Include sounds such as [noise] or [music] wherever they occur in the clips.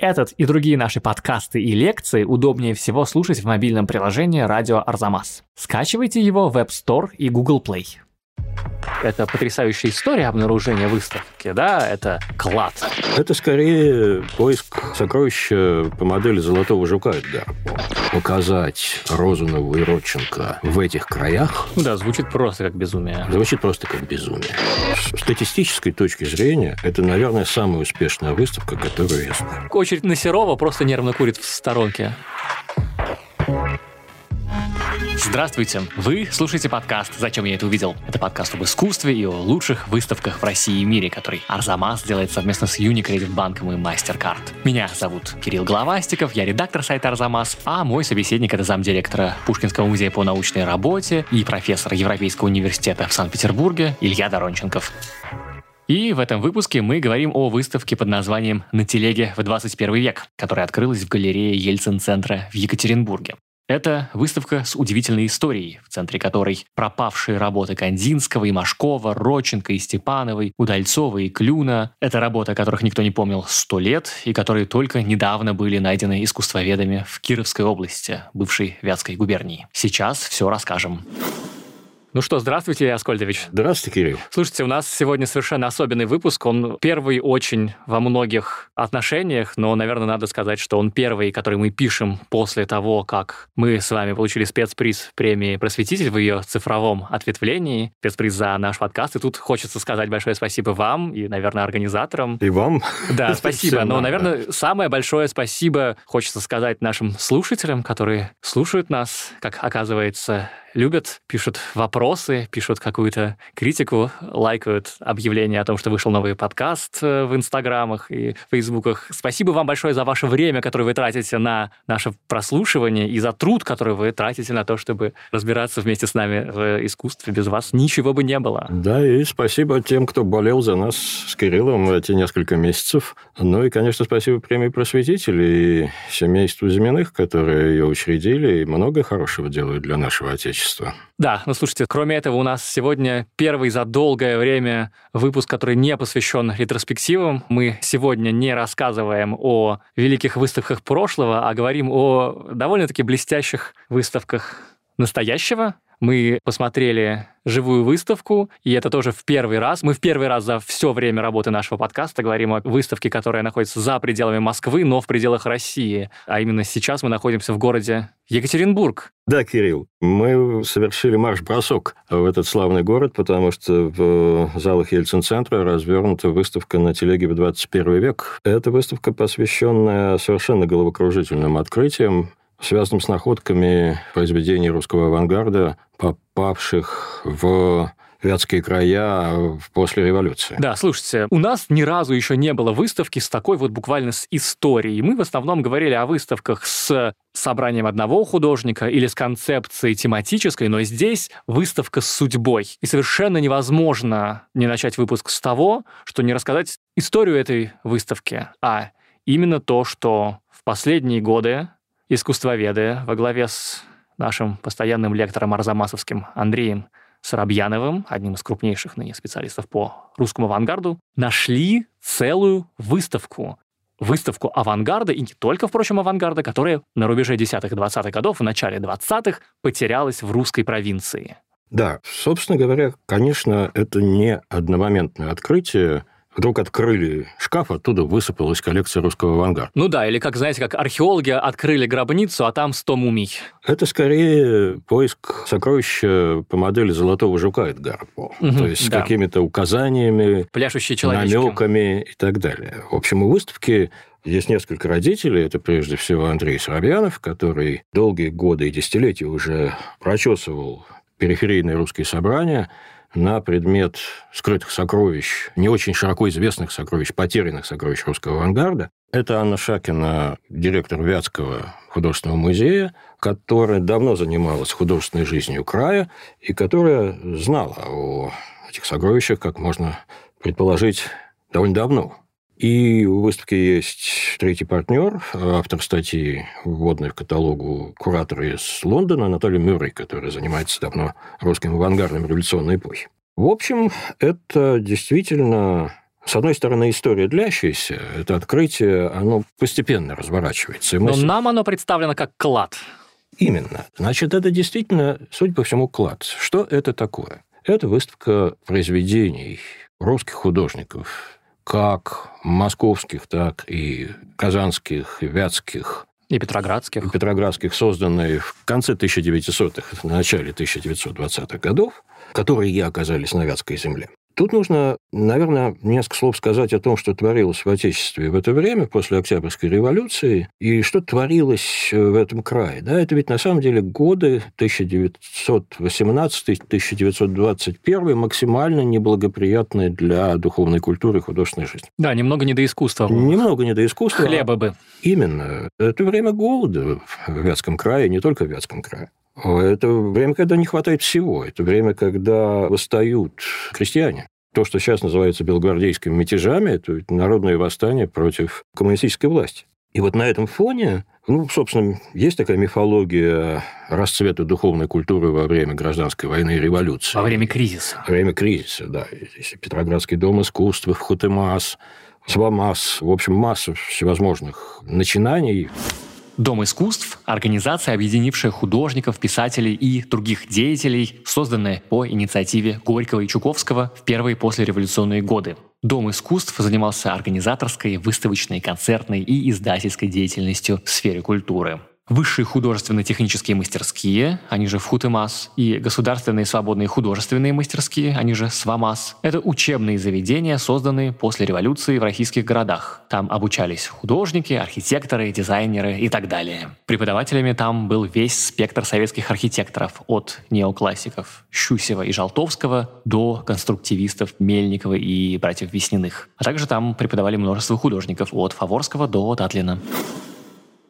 Этот и другие наши подкасты и лекции удобнее всего слушать в мобильном приложении «Радио Арзамас». Скачивайте его в App Store и Google Play. Это потрясающая история обнаружения выставки, да? Это клад. Это скорее поиск сокровища по модели «Золотого жука» Эдгара Показать Розунову и Родченко в этих краях... Да, звучит просто как безумие. Звучит просто как безумие. С статистической точки зрения, это, наверное, самая успешная выставка, которую я знаю. Очередь на Серова просто нервно курит в сторонке. Здравствуйте! Вы слушаете подкаст «Зачем я это увидел?». Это подкаст об искусстве и о лучших выставках в России и мире, который Арзамас делает совместно с Unicredit банком и MasterCard. Меня зовут Кирилл Головастиков, я редактор сайта Арзамас, а мой собеседник — это замдиректора Пушкинского музея по научной работе и профессор Европейского университета в Санкт-Петербурге Илья Доронченков. И в этом выпуске мы говорим о выставке под названием «На телеге в 21 век», которая открылась в галерее Ельцин-центра в Екатеринбурге. Это выставка с удивительной историей, в центре которой пропавшие работы Кандинского и Машкова, Роченко и Степановой, Удальцова и Клюна. Это работы, о которых никто не помнил сто лет и которые только недавно были найдены искусствоведами в Кировской области, бывшей Вятской губернии. Сейчас все расскажем. Ну что, здравствуйте, Илья Аскольдович. Здравствуйте, Кирилл. Слушайте, у нас сегодня совершенно особенный выпуск. Он первый очень во многих отношениях, но, наверное, надо сказать, что он первый, который мы пишем после того, как мы с вами получили спецприз премии «Просветитель» в ее цифровом ответвлении, спецприз за наш подкаст. И тут хочется сказать большое спасибо вам и, наверное, организаторам. И вам. Да, [laughs] спасибо. Но, наверное, самое большое спасибо хочется сказать нашим слушателям, которые слушают нас, как оказывается, любят, пишут вопросы, пишут какую-то критику, лайкают объявления о том, что вышел новый подкаст э, в инстаграмах и фейсбуках. Спасибо вам большое за ваше время, которое вы тратите на наше прослушивание и за труд, который вы тратите на то, чтобы разбираться вместе с нами в искусстве. Без вас ничего бы не было. Да, и спасибо тем, кто болел за нас с Кириллом эти несколько месяцев. Ну и, конечно, спасибо премии просветителей и семейству Зиминых, которые ее учредили и много хорошего делают для нашего Отечества. Да, ну слушайте, кроме этого, у нас сегодня первый за долгое время выпуск, который не посвящен ретроспективам. Мы сегодня не рассказываем о великих выставках прошлого, а говорим о довольно-таки блестящих выставках настоящего. Мы посмотрели живую выставку, и это тоже в первый раз. Мы в первый раз за все время работы нашего подкаста говорим о выставке, которая находится за пределами Москвы, но в пределах России. А именно сейчас мы находимся в городе Екатеринбург. Да, Кирилл, мы совершили марш-бросок в этот славный город, потому что в залах Ельцин-центра развернута выставка на телеге в 21 век. Это выставка, посвященная совершенно головокружительным открытиям, связанным с находками произведений русского авангарда, попавших в вятские края после революции. Да, слушайте, у нас ни разу еще не было выставки с такой вот буквально с историей. Мы в основном говорили о выставках с собранием одного художника или с концепцией тематической, но здесь выставка с судьбой. И совершенно невозможно не начать выпуск с того, что не рассказать историю этой выставки, а именно то, что в последние годы искусствоведы во главе с нашим постоянным лектором Арзамасовским Андреем Сарабьяновым, одним из крупнейших ныне специалистов по русскому авангарду, нашли целую выставку. Выставку авангарда, и не только, впрочем, авангарда, которая на рубеже 10-х и 20-х годов, в начале 20-х потерялась в русской провинции. Да, собственно говоря, конечно, это не одномоментное открытие, вдруг открыли шкаф, оттуда высыпалась коллекция русского авангарда. Ну да, или как, знаете, как археологи открыли гробницу, а там 100 мумий. Это скорее поиск сокровища по модели золотого жука Эдгара По. Угу, То есть да. с какими-то указаниями, Пляшущие намеками и так далее. В общем, у выставки есть несколько родителей. Это прежде всего Андрей Соробьянов, который долгие годы и десятилетия уже прочесывал периферийные русские собрания, на предмет скрытых сокровищ, не очень широко известных сокровищ, потерянных сокровищ русского авангарда. Это Анна Шакина, директор Вятского художественного музея, которая давно занималась художественной жизнью края и которая знала о этих сокровищах, как можно предположить, довольно давно. И у выставки есть третий партнер, автор статьи, вводной в каталогу куратор из Лондона Анатолий Мюррей, который занимается давно русским авангардом революционной эпохи. В общем, это действительно С одной стороны, история длящаяся, это открытие, оно постепенно разворачивается. Но мы... нам оно представлено как клад. Именно. Значит, это действительно, судя по всему, клад. Что это такое? Это выставка произведений русских художников, как московских, так и казанских, и вятских, и петроградских. И петроградских, созданные в конце 1900-х, в начале 1920-х годов, которые оказались на Вятской земле. Тут нужно, наверное, несколько слов сказать о том, что творилось в Отечестве в это время, после Октябрьской революции, и что творилось в этом крае. Да, это ведь на самом деле годы 1918-1921 максимально неблагоприятные для духовной культуры и художественной жизни. Да, немного не до искусства. Немного не до искусства. Хлеба бы. Именно. Это время голода в Вятском крае, не только в Вятском крае. Это время, когда не хватает всего. Это время, когда восстают крестьяне. То, что сейчас называется белогвардейскими мятежами, это народное восстание против коммунистической власти. И вот на этом фоне, ну, собственно, есть такая мифология расцвета духовной культуры во время гражданской войны и революции. Во время кризиса. Во время кризиса, да. Есть Петроградский дом искусства, Хутемас, Свамас, в общем, масса всевозможных начинаний. Дом искусств – организация, объединившая художников, писателей и других деятелей, созданная по инициативе Горького и Чуковского в первые послереволюционные годы. Дом искусств занимался организаторской, выставочной, концертной и издательской деятельностью в сфере культуры высшие художественно-технические мастерские, они же ФХУТМАС, и государственные свободные художественные мастерские, они же СВАМАС. Это учебные заведения, созданные после революции в российских городах. Там обучались художники, архитекторы, дизайнеры и так далее. Преподавателями там был весь спектр советских архитекторов, от неоклассиков Щусева и Жалтовского до конструктивистов Мельникова и братьев Весниных. А также там преподавали множество художников, от Фаворского до Татлина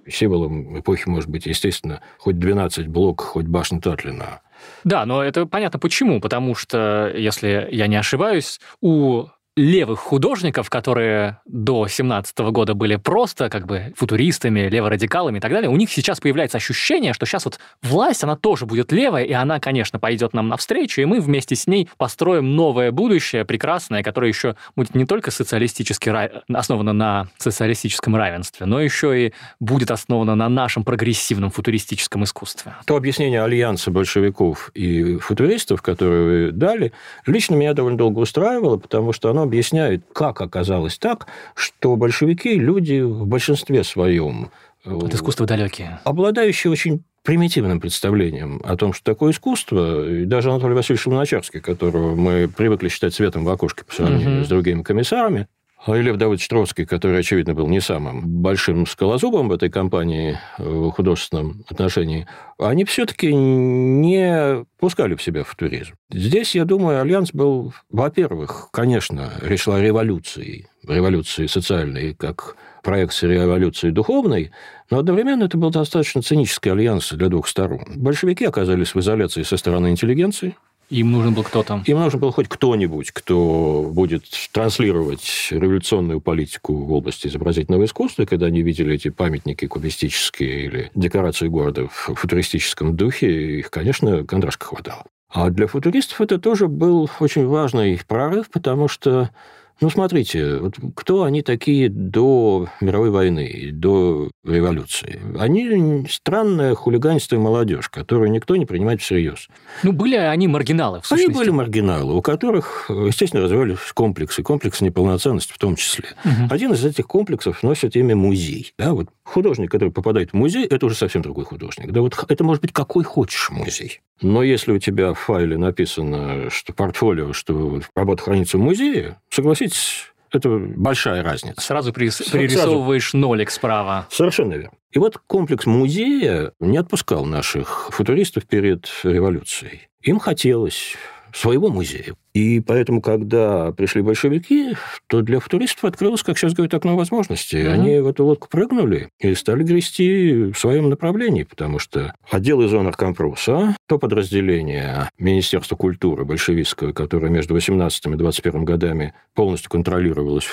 символом эпохи может быть, естественно, хоть 12 блок, хоть башня Татлина. Да, но это понятно почему. Потому что, если я не ошибаюсь, у левых художников, которые до 17 года были просто как бы футуристами, леворадикалами и так далее, у них сейчас появляется ощущение, что сейчас вот власть, она тоже будет левая, и она, конечно, пойдет нам навстречу, и мы вместе с ней построим новое будущее, прекрасное, которое еще будет не только социалистически основано на социалистическом равенстве, но еще и будет основано на нашем прогрессивном футуристическом искусстве. То объяснение альянса большевиков и футуристов, которое вы дали, лично меня довольно долго устраивало, потому что оно объясняет, как оказалось так, что большевики – люди в большинстве своем от искусства далекие. Обладающие очень примитивным представлением о том, что такое искусство, и даже Анатолий Васильевич Луначарский, которого мы привыкли считать светом в окошке по сравнению угу. с другими комиссарами, Лев Давыдович Троцкий, который, очевидно, был не самым большим скалозубом в этой компании в художественном отношении, они все-таки не пускали в себя футуризм. Здесь, я думаю, Альянс был, во-первых, конечно, о революции, революции социальной, как проекции революции духовной, но одновременно это был достаточно цинический альянс для двух сторон. Большевики оказались в изоляции со стороны интеллигенции, им нужен был кто-то? Им нужен был хоть кто-нибудь, кто будет транслировать революционную политику в области изобразительного искусства, когда они видели эти памятники кубистические или декорации города в футуристическом духе, их, конечно, кондрашка хватало. А для футуристов это тоже был очень важный прорыв, потому что ну, смотрите, вот кто они такие до мировой войны, до революции? Они странная хулиганистая молодежь, которую никто не принимает всерьез. Ну, были они маргиналы, в сущности. Они были маргиналы, у которых, естественно, развивались комплексы, комплексы неполноценности в том числе. Угу. Один из этих комплексов носит имя музей. Да, вот художник, который попадает в музей, это уже совсем другой художник. Да, вот это может быть какой хочешь музей. Но если у тебя в файле написано, что портфолио, что работа хранится в музее, согласитесь, это большая разница. Сразу пририсовываешь Сразу. нолик справа. Совершенно верно. И вот комплекс музея не отпускал наших футуристов перед революцией. Им хотелось своего музея. И поэтому, когда пришли большевики, то для футуристов открылась, как сейчас говорят, окно возможностей. Mm-hmm. Они в эту лодку прыгнули и стали грести в своем направлении, потому что отдел из Аркомпроса, то подразделение Министерства культуры большевистского, которое между 18 и 21 годами полностью контролировалось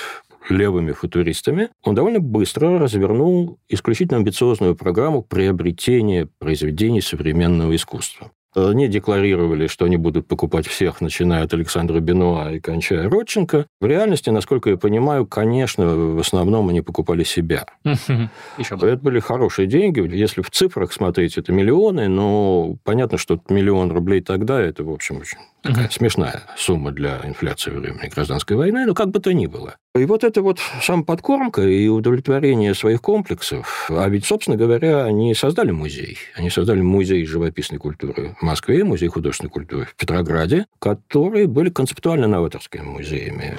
левыми футуристами, он довольно быстро развернул исключительно амбициозную программу приобретения произведений современного искусства. Они декларировали, что они будут покупать всех, начиная от Александра Бенуа и кончая Родченко. В реальности, насколько я понимаю, конечно, в основном они покупали себя. Это были хорошие деньги. Если в цифрах смотреть, это миллионы, но понятно, что миллион рублей тогда, это, в общем, очень такая угу. смешная сумма для инфляции время гражданской войны, но как бы то ни было. И вот это вот самоподкормка и удовлетворение своих комплексов. А ведь, собственно говоря, они создали музей. Они создали музей живописной культуры в Москве, музей художественной культуры в Петрограде, которые были концептуально новаторскими музеями.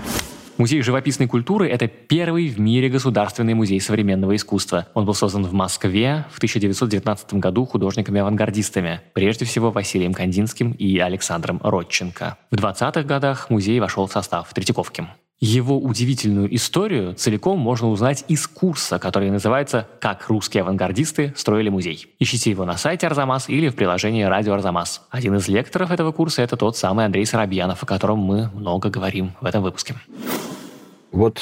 Музей живописной культуры – это первый в мире государственный музей современного искусства. Он был создан в Москве в 1919 году художниками-авангардистами, прежде всего Василием Кандинским и Александром Родченко. В 20-х годах музей вошел в состав Третьяковки. Его удивительную историю целиком можно узнать из курса, который называется «Как русские авангардисты строили музей». Ищите его на сайте Арзамас или в приложении «Радио Арзамас». Один из лекторов этого курса – это тот самый Андрей Соробьянов, о котором мы много говорим в этом выпуске. Вот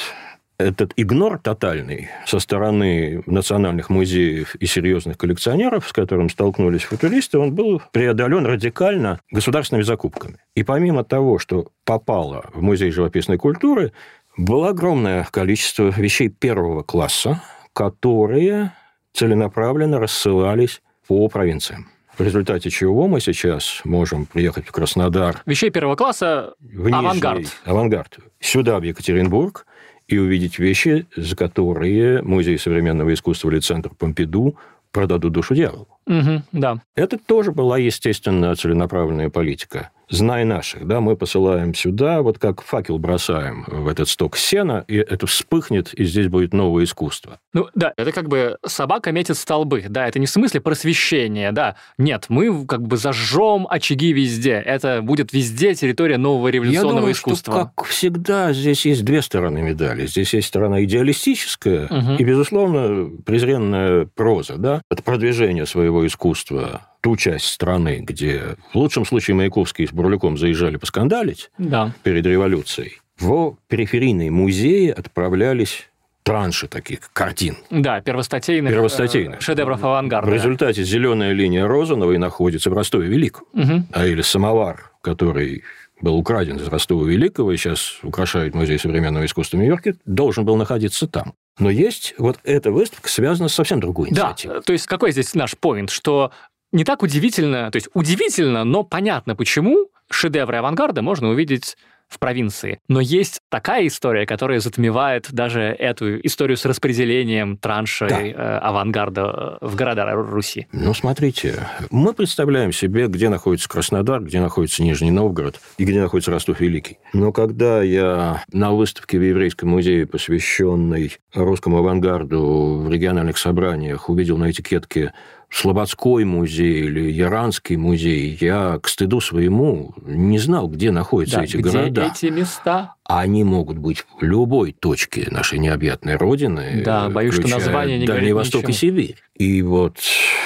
этот игнор тотальный со стороны национальных музеев и серьезных коллекционеров, с которым столкнулись футуристы, он был преодолен радикально государственными закупками. И помимо того, что попало в музей живописной культуры, было огромное количество вещей первого класса, которые целенаправленно рассылались по провинциям. В результате чего мы сейчас можем приехать в Краснодар. Вещей первого класса в авангард. Авангард. Сюда, в Екатеринбург, и увидеть вещи, за которые Музей современного искусства или Центр Помпиду продадут душу дьяволу. Угу, да. Это тоже была, естественно, целенаправленная политика знай наших, да, мы посылаем сюда, вот как факел бросаем в этот сток сена, и это вспыхнет, и здесь будет новое искусство. Ну да, это как бы собака метит столбы, да, это не в смысле просвещения, да, нет, мы как бы зажжем очаги везде, это будет везде территория нового революционного Я думаю, искусства. Что, как всегда, здесь есть две стороны медали. Здесь есть сторона идеалистическая угу. и, безусловно, презренная проза, да, это продвижение своего искусства ту часть страны, где в лучшем случае Маяковский с Бурлюком заезжали поскандалить да. перед революцией, в периферийные музеи отправлялись транши таких картин. Да, первостатейных, первостатейных. Э, шедевров авангарда. В результате зеленая линия Розановой находится в Ростове-Великом. Угу. А или самовар, который был украден из Ростова-Великого и сейчас украшает Музей современного искусства Нью-Йорке, должен был находиться там. Но есть вот эта выставка связана с совсем другой инициативой. Да, то есть какой здесь наш поинт, что не так удивительно, то есть удивительно, но понятно, почему шедевры авангарда можно увидеть в провинции. Но есть такая история, которая затмевает даже эту историю с распределением траншей да. э, авангарда в города Руси. Ну, смотрите, мы представляем себе, где находится Краснодар, где находится Нижний Новгород и где находится Ростов-Великий. Но когда я на выставке в Еврейском музее, посвященной русскому авангарду в региональных собраниях, увидел на этикетке Слободской музей или Яранский музей, я к стыду своему не знал, где находятся да, эти где города. эти места? А они могут быть в любой точке нашей необъятной родины. Да, боюсь, что название не Дальний Восток ничего. и Сибирь. И вот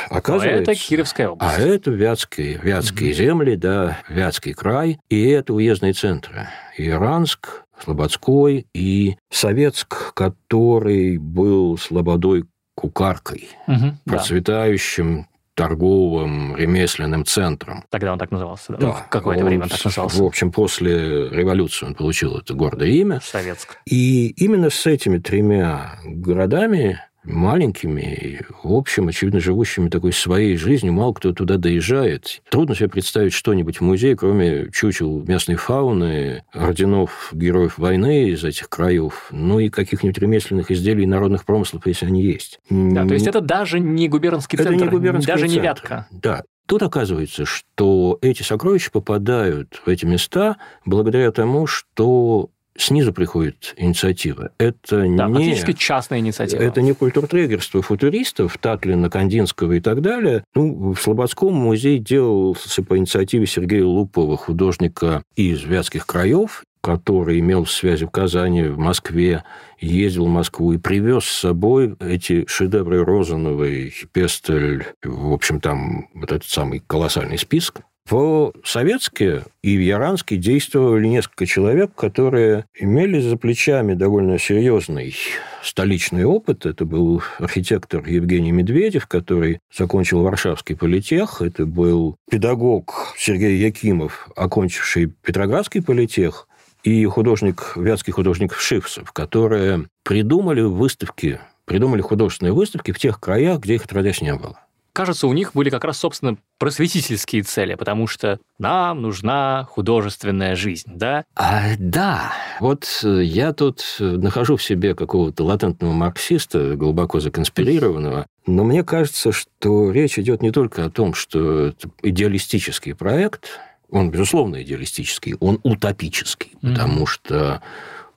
оказывается... А это Кировская область. А это Вятские, Вятские mm-hmm. земли, да, Вятский край. И это уездные центры. Иранск, Слободской и Советск, который был слободой кукаркой, угу, процветающим да. торговым ремесленным центром. Тогда он так назывался, да? да. Ну, какое-то время он так назывался. В общем, после революции он получил это гордое имя. Советск. И именно с этими тремя городами маленькими, в общем, очевидно, живущими такой своей жизнью, мало кто туда доезжает. Трудно себе представить что-нибудь в музее, кроме чучел местной фауны, орденов героев войны из этих краев, ну и каких-нибудь ремесленных изделий народных промыслов, если они есть. Да, то есть это даже не губернский это центр, не губернский даже центр. не Вятка. Да, Тут оказывается, что эти сокровища попадают в эти места благодаря тому, что снизу приходит инициатива. Это да, не... фактически частная инициатива. Это не культуртрегерство футуристов, Татлина, Кандинского и так далее. Ну, в Слободском музей делался по инициативе Сергея Лупова, художника из Вятских краев, который имел связи в Казани, в Москве, ездил в Москву и привез с собой эти шедевры Розановой, Пестель, в общем, там вот этот самый колоссальный список. По-советски и в Яранске действовали несколько человек, которые имели за плечами довольно серьезный столичный опыт. Это был архитектор Евгений Медведев, который закончил Варшавский политех. Это был педагог Сергей Якимов, окончивший Петроградский политех и художник, вятский художник Шифсов, которые придумали выставки, придумали художественные выставки в тех краях, где их отродясь не было. Кажется, у них были как раз, собственно, просветительские цели, потому что нам нужна художественная жизнь, да? А, да. Вот э, я тут нахожу в себе какого-то латентного марксиста, глубоко законспирированного, но мне кажется, что речь идет не только о том, что это идеалистический проект, он, безусловно, идеалистический, он утопический, mm-hmm. потому что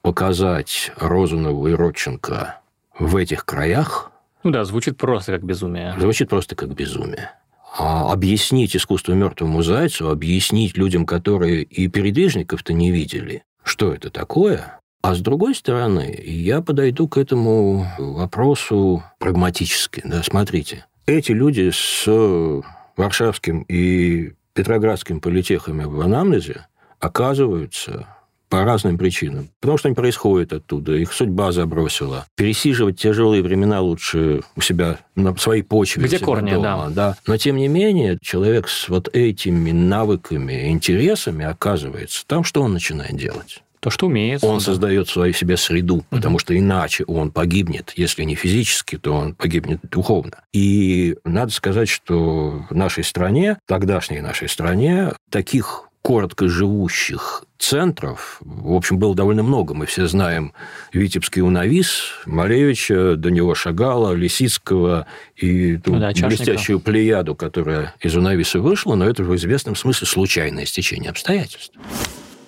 показать Розанову и Родченко в этих краях... Ну да, звучит просто как безумие. Звучит просто как безумие. А объяснить искусство мертвому зайцу, объяснить людям, которые и передвижников-то не видели, что это такое, а с другой стороны, я подойду к этому вопросу прагматически. Да, смотрите, эти люди с Варшавским и Петроградским политехами в анамнезе оказываются по разным причинам. Потому что они происходят оттуда, их судьба забросила. Пересиживать тяжелые времена лучше у себя на своей почве. Где корни, дома, да. да. Но, тем не менее, человек с вот этими навыками, интересами оказывается там, что он начинает делать? то, что умеет. Он да. создает свою себе среду, потому что иначе он погибнет, если не физически, то он погибнет духовно. И надо сказать, что в нашей стране, тогдашней нашей стране, таких коротко живущих центров, в общем, было довольно много. Мы все знаем Витебский Унавис, Малевича, до него Шагала, Лисицкого и ту ну да, блестящую плеяду, которая из Унависа вышла, но это в известном смысле случайное стечение обстоятельств.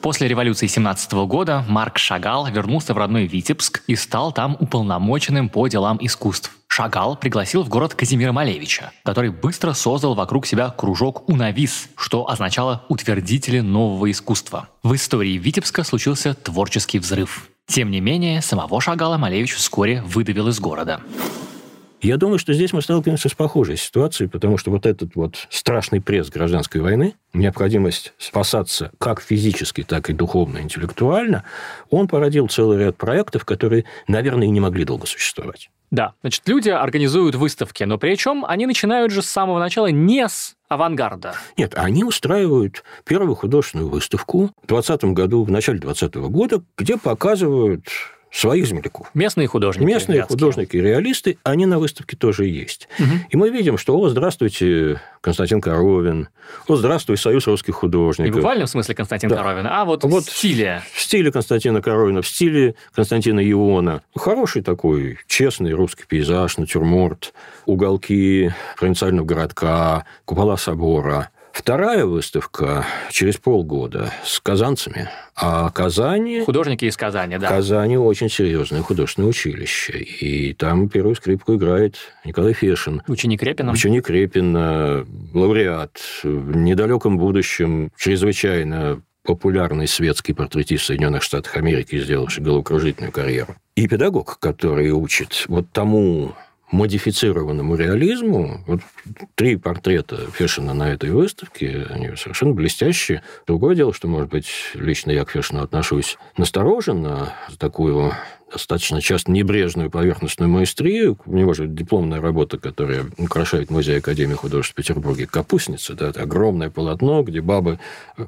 После революции 17 года Марк Шагал вернулся в родной Витебск и стал там уполномоченным по делам искусств. Шагал пригласил в город Казимира Малевича, который быстро создал вокруг себя кружок «Унавис», что означало «утвердители нового искусства». В истории Витебска случился творческий взрыв. Тем не менее, самого Шагала Малевич вскоре выдавил из города. Я думаю, что здесь мы сталкиваемся с похожей ситуацией, потому что вот этот вот страшный пресс гражданской войны, необходимость спасаться как физически, так и духовно, интеллектуально, он породил целый ряд проектов, которые, наверное, и не могли долго существовать. Да, значит, люди организуют выставки, но причем они начинают же с самого начала не с авангарда. Нет, они устраивают первую художественную выставку в 20 году, в начале 20 года, где показывают своих земляков. Местные художники. Местные вятские. художники, реалисты, они на выставке тоже есть. Угу. И мы видим, что, о, здравствуйте, Константин Коровин, о, здравствуй, Союз русских художников. Не в смысле Константин да. Коровин, а вот, вот в стиле. В стиле Константина Коровина, в стиле Константина Иона. Хороший такой, честный русский пейзаж, натюрморт, уголки провинциального городка, купола собора – Вторая выставка через полгода с казанцами. А Казани... Художники из Казани, да. Казани очень серьезное художественное училище. И там первую скрипку играет Николай Фешин. Ученик Репина. Ученик Репина, лауреат. В недалеком будущем чрезвычайно популярный светский портретист Соединенных Штатов Америки, сделавший головокружительную карьеру. И педагог, который учит вот тому модифицированному реализму. Вот три портрета Фешина на этой выставке, они совершенно блестящие. Другое дело, что, может быть, лично я к Фешину отношусь настороженно, за такую достаточно часто небрежную поверхностную маэстрию. У него же дипломная работа, которая украшает музей Академии художеств в Петербурге, «Капустница». Да, это огромное полотно, где бабы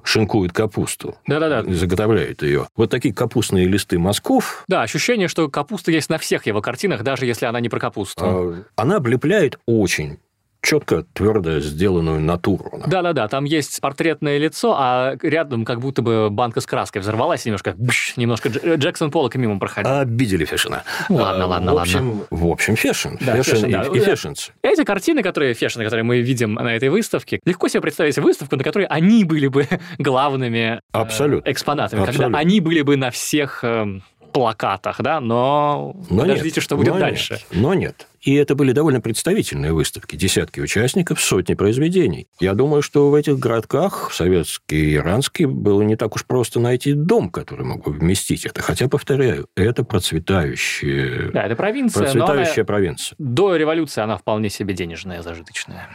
шинкуют капусту. Да-да-да. И заготовляют ее. Вот такие капустные листы мазков. Да, ощущение, что капуста есть на всех его картинах, даже если она не про капусту. А, она облепляет очень четко, твердо сделанную натуру. Да-да-да, там есть портретное лицо, а рядом как будто бы банка с краской взорвалась немножко, бш, немножко Джексон Поллок мимо проходил. Обидели Фешина. Ладно, а, ладно, в общем, ладно. В общем, Фешин. Да, Фешин, Фешин и, да. и Фешинцы. Эти картины, которые Фешины, которые мы видим на этой выставке, легко себе представить выставку, на которой они были бы [laughs] главными э, Абсолютно. экспонатами, Абсолютно. когда они были бы на всех э, плакатах, да, но, но подождите, нет, что будет но дальше. Нет, но нет. И это были довольно представительные выставки. Десятки участников, сотни произведений. Я думаю, что в этих городках, советский и иранский, было не так уж просто найти дом, который мог бы вместить это. Хотя, повторяю, это процветающая... Да, это провинция. Процветающая провинция. До революции она вполне себе денежная, зажиточная.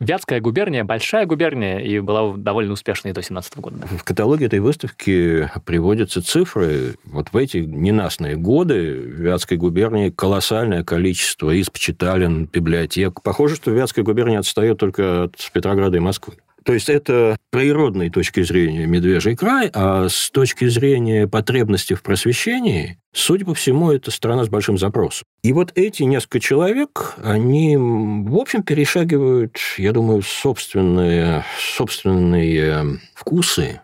Вятская губерния большая губерния и была довольно успешной до 17 года. Да? В каталоге этой выставки приводятся цифры. Вот в эти ненастные годы в Вятской губернии колоссальное количество исп, читален, библиотек. Похоже, что Вятская губерния отстает только от Петрограда и Москвы. То есть это природной точки зрения медвежий край, а с точки зрения потребности в просвещении, судя по всему, это страна с большим запросом. И вот эти несколько человек, они, в общем, перешагивают, я думаю, собственные, собственные вкусы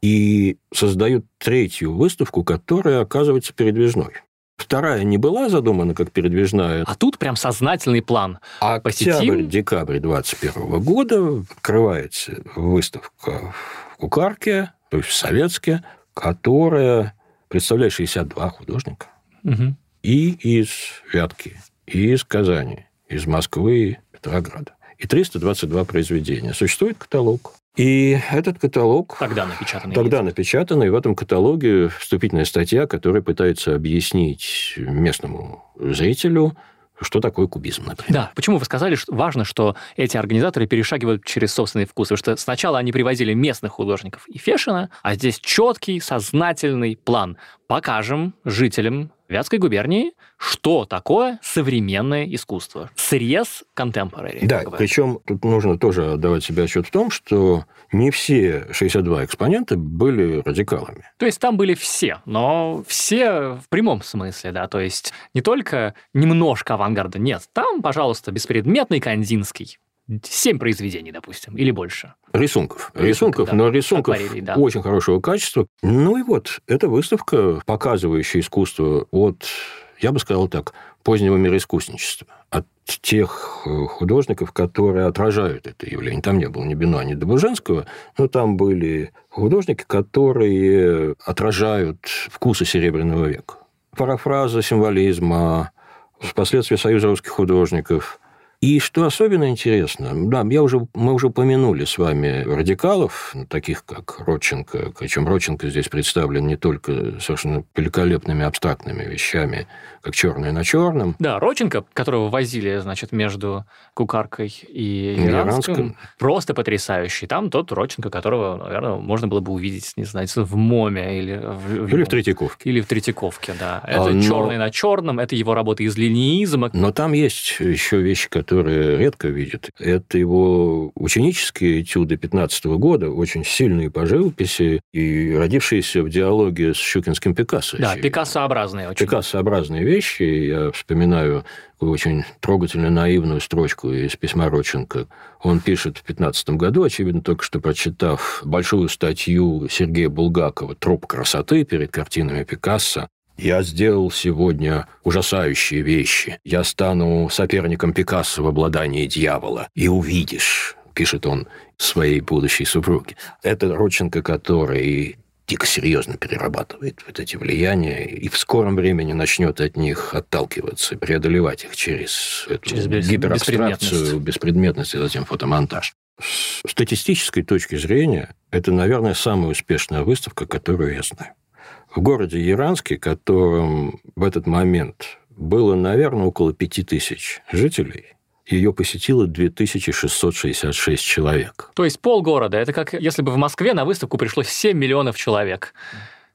и создают третью выставку, которая оказывается передвижной. Вторая не была задумана как передвижная. А тут прям сознательный план. Октябрь-декабрь 2021 года открывается выставка в Кукарке, то есть в Советске, которая представляет 62 художника. Угу. И из Вятки, и из Казани, из Москвы, Петрограда. И 322 произведения. Существует каталог. И этот каталог... Тогда напечатанный. Тогда напечатанный. И в этом каталоге вступительная статья, которая пытается объяснить местному зрителю, что такое кубизм, например. Да, почему вы сказали, что важно, что эти организаторы перешагивают через собственные вкусы? Потому что сначала они привозили местных художников и Фешина, а здесь четкий, сознательный план. Покажем жителям Вятской губернии, что такое современное искусство. Срез contemporary. Да, причем тут нужно тоже отдавать себе отчет в том, что не все 62 экспонента были радикалами. То есть там были все, но все в прямом смысле, да, то есть не только немножко авангарда, нет, там, пожалуйста, беспредметный Кандинский, семь произведений, допустим, или больше. Рисунков. Рисунков, да. но рисунков Акварелей, да. очень хорошего качества. Ну и вот, эта выставка, показывающая искусство от, я бы сказал так, позднего мироискусничества, от тех э, художников, которые отражают это явление. Там не было ни Бено, ни Добуженского, но там были художники, которые отражают вкусы Серебряного века. Парафраза символизма, впоследствии Союза русских художников – и что особенно интересно, да, я уже, мы уже упомянули с вами радикалов, таких как Родченко, причем Родченко здесь представлен не только совершенно великолепными абстрактными вещами, как черное на черном. Да, Родченко, которого возили, значит, между Кукаркой и Иранским, просто потрясающий. Там тот Родченко, которого, наверное, можно было бы увидеть, не знаю, в МОМе или в... Или в Третьяковке. Или в Третьяковке, да. Это а, но... черное на черном, это его работа из линеизма. Но там есть еще вещи, которые которые редко видят. Это его ученические этюды 15 года, очень сильные по живописи и родившиеся в диалоге с Щукинским Пикассо. Да, Пикассообразные очень. Пикассообразные вещи. Я вспоминаю очень трогательно наивную строчку из письма Родченко. Он пишет в 15 году, очевидно, только что прочитав большую статью Сергея Булгакова «Троп красоты» перед картинами Пикассо, я сделал сегодня ужасающие вещи. Я стану соперником Пикассо в обладании дьявола. И увидишь, пишет он своей будущей супруге. Это Родченко, который дико серьезно перерабатывает вот эти влияния и в скором времени начнет от них отталкиваться, преодолевать их через эту через гиперабстракцию, беспредметность. беспредметность и затем фотомонтаж. С статистической точки зрения, это, наверное, самая успешная выставка, которую я знаю в городе Яранске, которым в этот момент было, наверное, около пяти тысяч жителей, ее посетило 2666 человек. То есть полгорода. Это как если бы в Москве на выставку пришло 7 миллионов человек.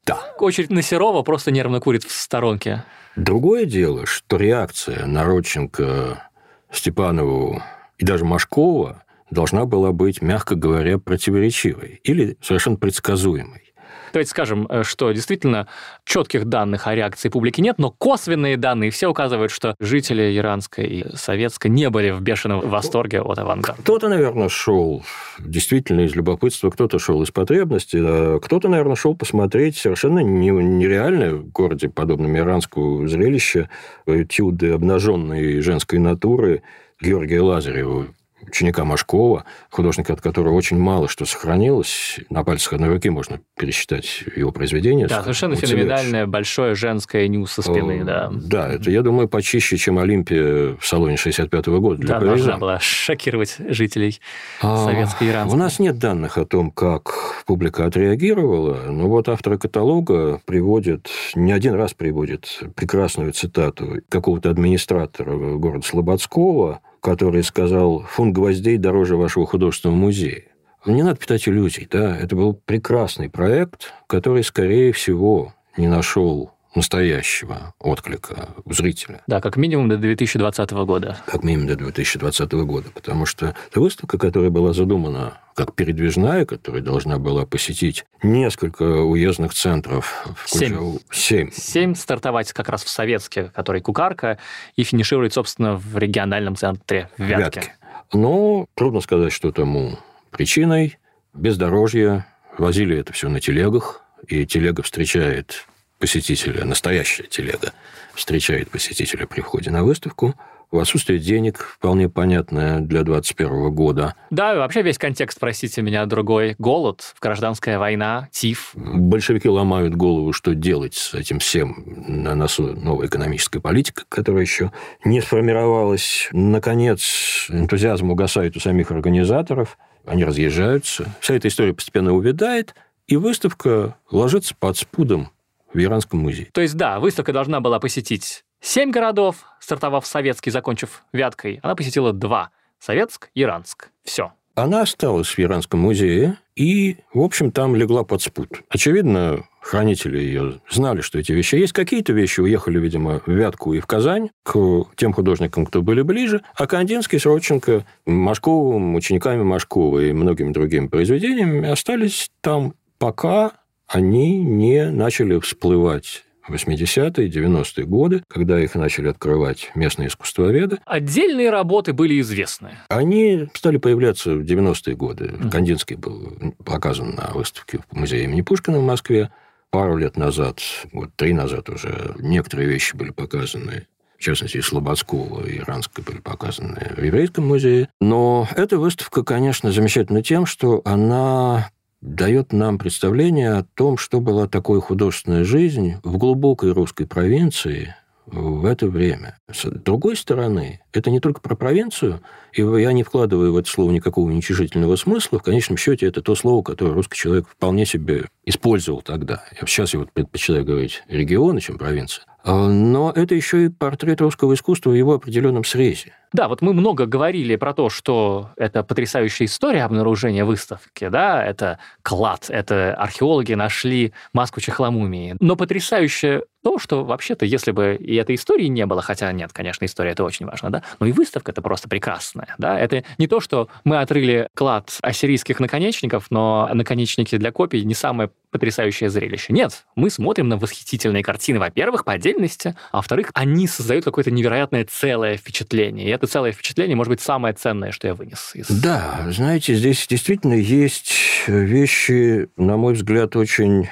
Да. Очередь на Серова просто нервно курит в сторонке. Другое дело, что реакция на Родченко, Степанову и даже Машкова должна была быть, мягко говоря, противоречивой или совершенно предсказуемой. Давайте скажем, э, что действительно четких данных о реакции публики нет, но косвенные данные все указывают, что жители Иранской и Советской не были в бешеном восторге от авангарда. Кто-то, наверное, шел действительно из любопытства, кто-то шел из потребности, а кто-то, наверное, шел посмотреть совершенно нереальное в городе, подобном иранскому зрелище, этюды обнаженной женской натуры Георгия Лазарева, ученика Машкова, художника, от которого очень мало что сохранилось. На пальцах одной руки можно пересчитать его произведения. Да, совершенно феноменальное большое женское нюс со спины, О, да. Да, это, я думаю, почище, чем Олимпия в салоне 65 -го года. Да, должна была шокировать жителей а, советской Иранской. У нас нет данных о том, как публика отреагировала, но вот авторы каталога приводят, не один раз приводят прекрасную цитату какого-то администратора города Слободского, который сказал, фунт гвоздей дороже вашего художественного музея. Не надо питать иллюзий, да, это был прекрасный проект, который, скорее всего, не нашел настоящего отклика у зрителя. Да, как минимум до 2020 года. Как минимум до 2020 года, потому что это выставка, которая была задумана как передвижная, которая должна была посетить несколько уездных центров. Семь. Семь. Семь стартовать как раз в Советске, который Кукарка, и финишировать, собственно, в региональном центре в Вятке. Вятке. Но трудно сказать, что тому причиной. Бездорожье. Возили это все на телегах, и телега встречает посетителя, настоящая телега, встречает посетителя при входе на выставку. В отсутствие денег, вполне понятное для 2021 года. Да, вообще весь контекст, простите меня, другой. Голод, гражданская война, ТИФ. Большевики ломают голову, что делать с этим всем на носу новая экономическая политика, которая еще не сформировалась. Наконец, энтузиазм угасает у самих организаторов. Они разъезжаются. Вся эта история постепенно увядает, и выставка ложится под спудом в Иранском музее. То есть, да, выставка должна была посетить семь городов, стартовав советский, закончив Вяткой. Она посетила два – Советск, Иранск. Все. Она осталась в Иранском музее и, в общем, там легла под спут. Очевидно, хранители ее знали, что эти вещи есть. Какие-то вещи уехали, видимо, в Вятку и в Казань к тем художникам, кто были ближе, а Кандинский с Родченко, Машковым, учениками Машкова и многими другими произведениями остались там, пока они не начали всплывать 80-е, 90-е годы, когда их начали открывать местные искусствоведы. Отдельные работы были известны. Они стали появляться в 90-е годы. Mm. Кандинский был показан на выставке в музее имени Пушкина в Москве. Пару лет назад, вот три назад уже, некоторые вещи были показаны в частности, Слободского и Иранской были показаны в Еврейском музее. Но эта выставка, конечно, замечательна тем, что она дает нам представление о том, что была такой художественная жизнь в глубокой русской провинции в это время. С другой стороны, это не только про провинцию, и я не вкладываю в это слово никакого уничижительного смысла. В конечном счете, это то слово, которое русский человек вполне себе использовал тогда. Сейчас я вот предпочитаю говорить регионы, чем провинция. А, но это еще и портрет русского искусства в его определенном срезе. Да, вот мы много говорили про то, что это потрясающая история обнаружения выставки, да, это клад, это археологи нашли маску чехломумии. Но потрясающе то, что вообще-то, если бы и этой истории не было, хотя нет, конечно, история это очень важно, да, но и выставка это просто прекрасная, да, это не то, что мы отрыли клад ассирийских наконечников, но наконечники для копий не самое потрясающее зрелище. Нет, мы смотрим на восхитительные картины, во-первых, по отдельности, а во-вторых, они создают какое-то невероятное целое впечатление, и это целое впечатление может быть самое ценное, что я вынес. Из... Да, знаете, здесь действительно есть вещи, на мой взгляд, очень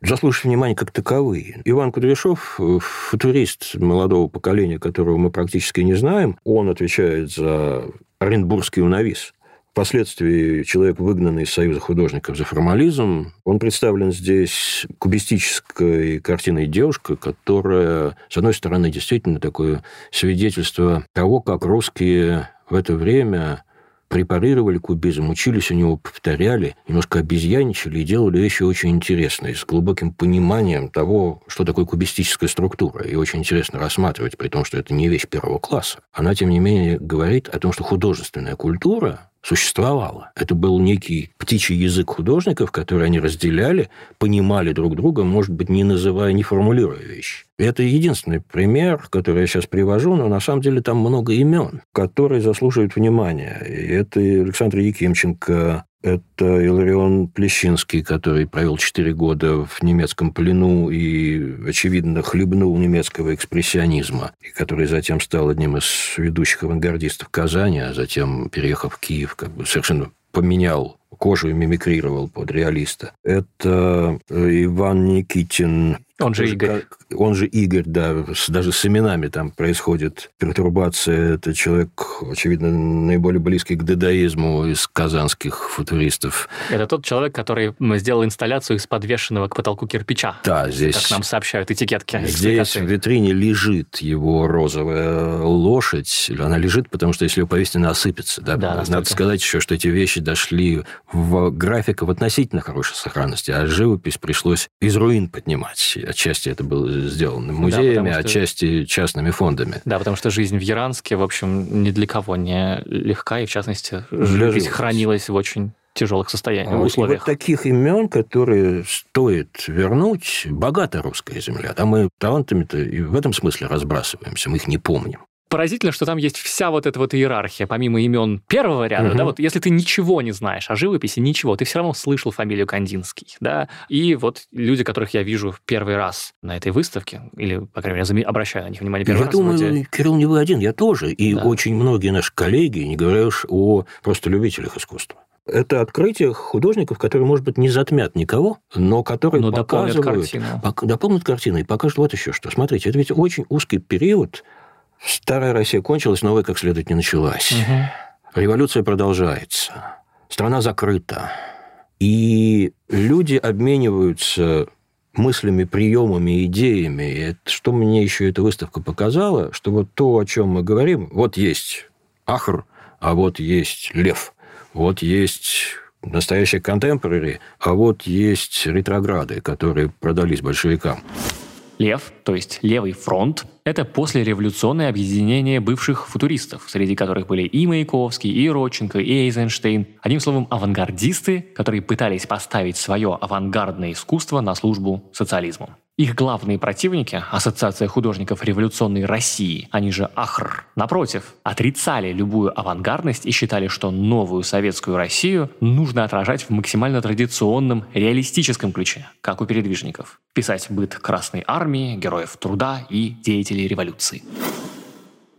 заслуживающие внимания как таковые. Иван Кудряшов, футурист молодого поколения, которого мы практически не знаем, он отвечает за Оренбургский унавис. Впоследствии человек, выгнанный из Союза художников за формализм, он представлен здесь кубистической картиной девушка, которая, с одной стороны, действительно такое свидетельство того, как русские в это время препарировали кубизм, учились у него, повторяли, немножко обезьяничали и делали вещи очень интересные, с глубоким пониманием того, что такое кубистическая структура. И очень интересно рассматривать, при том, что это не вещь первого класса. Она, тем не менее, говорит о том, что художественная культура существовала. Это был некий птичий язык художников, который они разделяли, понимали друг друга, может быть, не называя, не формулируя вещи. Это единственный пример, который я сейчас привожу, но на самом деле там много имен, которые заслуживают внимания. И это Александр Якимченко, это Иларион Плещинский, который провел 4 года в немецком плену и, очевидно, хлебнул немецкого экспрессионизма, и который затем стал одним из ведущих авангардистов Казани, а затем, переехав в Киев, как бы совершенно поменял кожу и мимикрировал под реалиста. Это Иван Никитин, он же Игорь. Он же Игорь, да. Даже с именами там происходит пертурбация. Это человек, очевидно, наиболее близкий к дадаизму из казанских футуристов. Это тот человек, который сделал инсталляцию из подвешенного к потолку кирпича. Да, здесь... Как нам сообщают этикетки. Здесь в витрине лежит его розовая лошадь. Она лежит, потому что если ее повесить, она осыпется. Да? Да, Надо сказать еще, что эти вещи дошли в графика в относительно хорошей сохранности, а живопись пришлось из руин поднимать отчасти это было сделано музеями, да, что... отчасти частными фондами. Да, потому что жизнь в Яранске, в общем, ни для кого не легка, и в частности, жизнь хранилась в очень тяжелых состояниях, а условиях. вот таких имен, которые стоит вернуть, богата русская земля. Там мы талантами-то и в этом смысле разбрасываемся, мы их не помним поразительно, что там есть вся вот эта вот иерархия, помимо имен первого ряда, угу. да, вот если ты ничего не знаешь о живописи, ничего, ты все равно слышал фамилию Кандинский, да, и вот люди, которых я вижу в первый раз на этой выставке, или, по крайней мере, обращаю на них внимание первый я раз. Я думаю, вроде... Кирилл, не вы один, я тоже, и да. очень многие наши коллеги, не говоря уж о просто любителях искусства. Это открытие художников, которые, может быть, не затмят никого, но которые но показывают... картину. Дополнят картину и покажут вот еще что. Смотрите, это ведь очень узкий период. Старая Россия кончилась, новая как следует не началась. Угу. Революция продолжается. Страна закрыта. И люди обмениваются мыслями, приемами, идеями. И это, что мне еще эта выставка показала, что вот то, о чем мы говорим, вот есть Ахр, а вот есть Лев – вот есть настоящие контемпорари, а вот есть ретрограды, которые продались большевикам. Лев, то есть левый фронт, это послереволюционное объединение бывших футуристов, среди которых были и Маяковский, и Родченко, и Эйзенштейн. Одним словом, авангардисты, которые пытались поставить свое авангардное искусство на службу социализму. Их главные противники, Ассоциация художников революционной России, они же АХР, напротив, отрицали любую авангардность и считали, что новую советскую Россию нужно отражать в максимально традиционном, реалистическом ключе, как у передвижников. Писать быт Красной Армии, героев труда и деятелей революции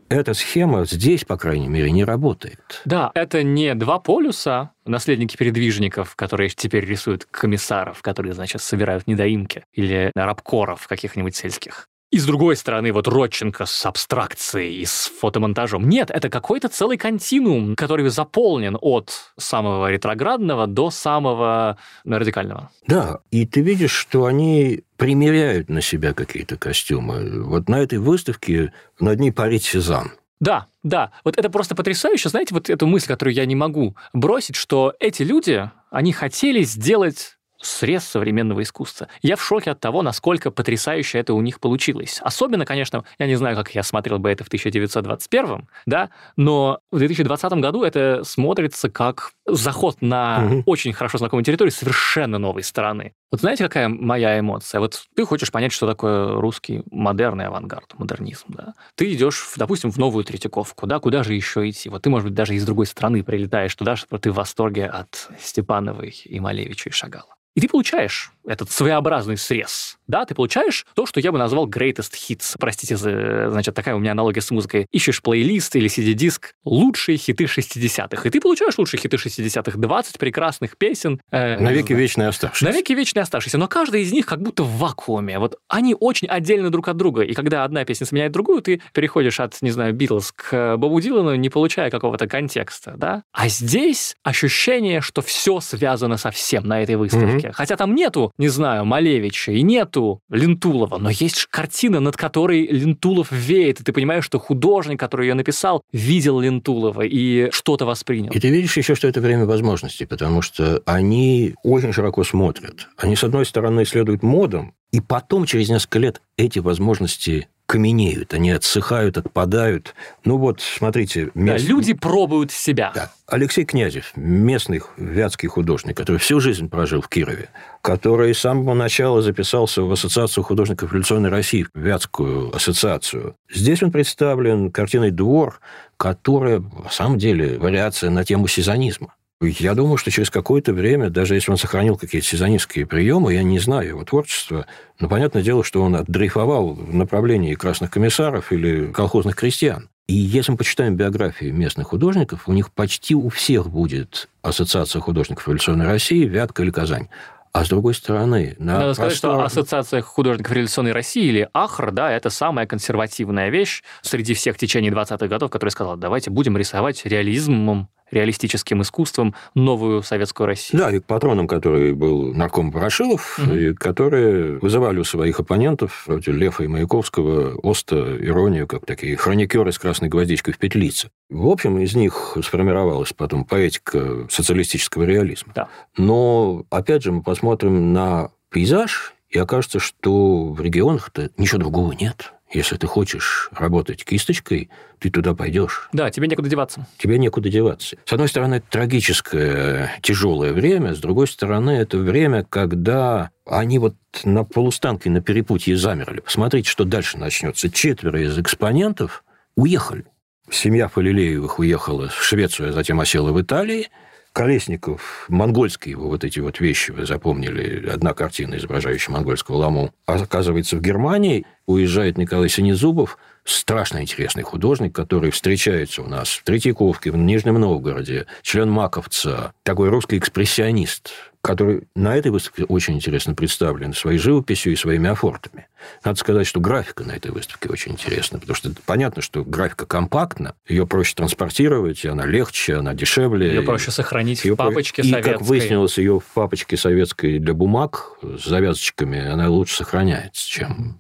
эта схема здесь, по крайней мере, не работает. Да, это не два полюса, наследники передвижников, которые теперь рисуют комиссаров, которые, значит, собирают недоимки, или рабкоров каких-нибудь сельских. И с другой стороны, вот Родченко с абстракцией и с фотомонтажом. Нет, это какой-то целый континуум, который заполнен от самого ретроградного до самого радикального. Да, и ты видишь, что они примеряют на себя какие-то костюмы. Вот на этой выставке над ней парит Сезанн. Да, да. Вот это просто потрясающе. Знаете, вот эту мысль, которую я не могу бросить, что эти люди, они хотели сделать срез современного искусства. Я в шоке от того, насколько потрясающе это у них получилось. Особенно, конечно, я не знаю, как я смотрел бы это в 1921, да, но в 2020 году это смотрится как заход на угу. очень хорошо знакомую территорию совершенно новой стороны. Вот знаете, какая моя эмоция? Вот ты хочешь понять, что такое русский модерный авангард, модернизм, да? Ты идешь, допустим, в новую Третьяковку, да, куда же еще идти? Вот ты, может быть, даже из другой страны прилетаешь туда, чтобы ты в восторге от Степановой и Малевича и Шагала. И ты получаешь этот своеобразный срез. Да, ты получаешь то, что я бы назвал greatest hits. Простите, за, значит, такая у меня аналогия с музыкой. Ищешь плейлист или CD-диск лучшие хиты 60-х. И ты получаешь лучшие хиты 60-х. 20 прекрасных песен. Э, Навеки вечные оставшиеся. Навеки вечные оставшиеся. Но каждая из них как будто в вакууме. Вот они очень отдельно друг от друга. И когда одна песня сменяет другую, ты переходишь от, не знаю, Битлз к Бобу Дилану, не получая какого-то контекста. Да? А здесь ощущение, что все связано со всем на этой выставке. Mm-hmm. Хотя там нету не знаю, Малевича, и нету Лентулова, но есть картина, над которой Лентулов веет, и ты понимаешь, что художник, который ее написал, видел Лентулова и что-то воспринял. И ты видишь еще, что это время возможностей, потому что они очень широко смотрят. Они, с одной стороны, следуют модам, и потом, через несколько лет, эти возможности каменеют, они отсыхают, отпадают. Ну вот, смотрите... Мест... Да, люди пробуют себя. Да. Алексей Князев, местный вятский художник, который всю жизнь прожил в Кирове, который с самого начала записался в Ассоциацию художников революционной России, в Вятскую ассоциацию. Здесь он представлен картиной «Двор», которая, на самом деле, вариация на тему сезонизма. Я думаю, что через какое-то время, даже если он сохранил какие-то сезонистские приемы, я не знаю его творчества, но понятное дело, что он отдрейфовал в направлении красных комиссаров или колхозных крестьян. И если мы почитаем биографии местных художников, у них почти у всех будет Ассоциация художников революционной России, Вятка или Казань. А с другой стороны... На Надо простор... сказать, что Ассоциация художников революционной России, или АХР, да, это самая консервативная вещь среди всех течений 20-х годов, которая сказала, давайте будем рисовать реализмом реалистическим искусством новую советскую Россию. Да, и к патронам, который был нарком Ворошилов, угу. и которые вызывали у своих оппонентов, вроде Лефа и Маяковского, Оста, иронию, как такие хроникеры с красной гвоздичкой в петлице. В общем, из них сформировалась потом поэтика социалистического реализма. Да. Но, опять же, мы посмотрим на пейзаж и окажется, что в регионах-то ничего другого нет. Если ты хочешь работать кисточкой, ты туда пойдешь. Да, тебе некуда деваться. Тебе некуда деваться. С одной стороны, это трагическое, тяжелое время, с другой стороны, это время, когда они вот на полустанке, на перепутье замерли. Посмотрите, что дальше начнется. Четверо из экспонентов уехали. Семья Фалилеевых уехала в Швецию, а затем осела в Италии – Колесников, монгольские его вот эти вот вещи, вы запомнили, одна картина, изображающая монгольского ламу, оказывается в Германии, уезжает Николай Синезубов, страшно интересный художник, который встречается у нас в Третьяковке, в Нижнем Новгороде, член Маковца, такой русский экспрессионист, который на этой выставке очень интересно представлен своей живописью и своими афортами. Надо сказать, что графика на этой выставке очень интересна, потому что понятно, что графика компактна, ее проще транспортировать, она легче, она дешевле. Ее проще сохранить ее в папочке про... советской. И, как выяснилось, ее в папочке советской для бумаг с завязочками, она лучше сохраняется, чем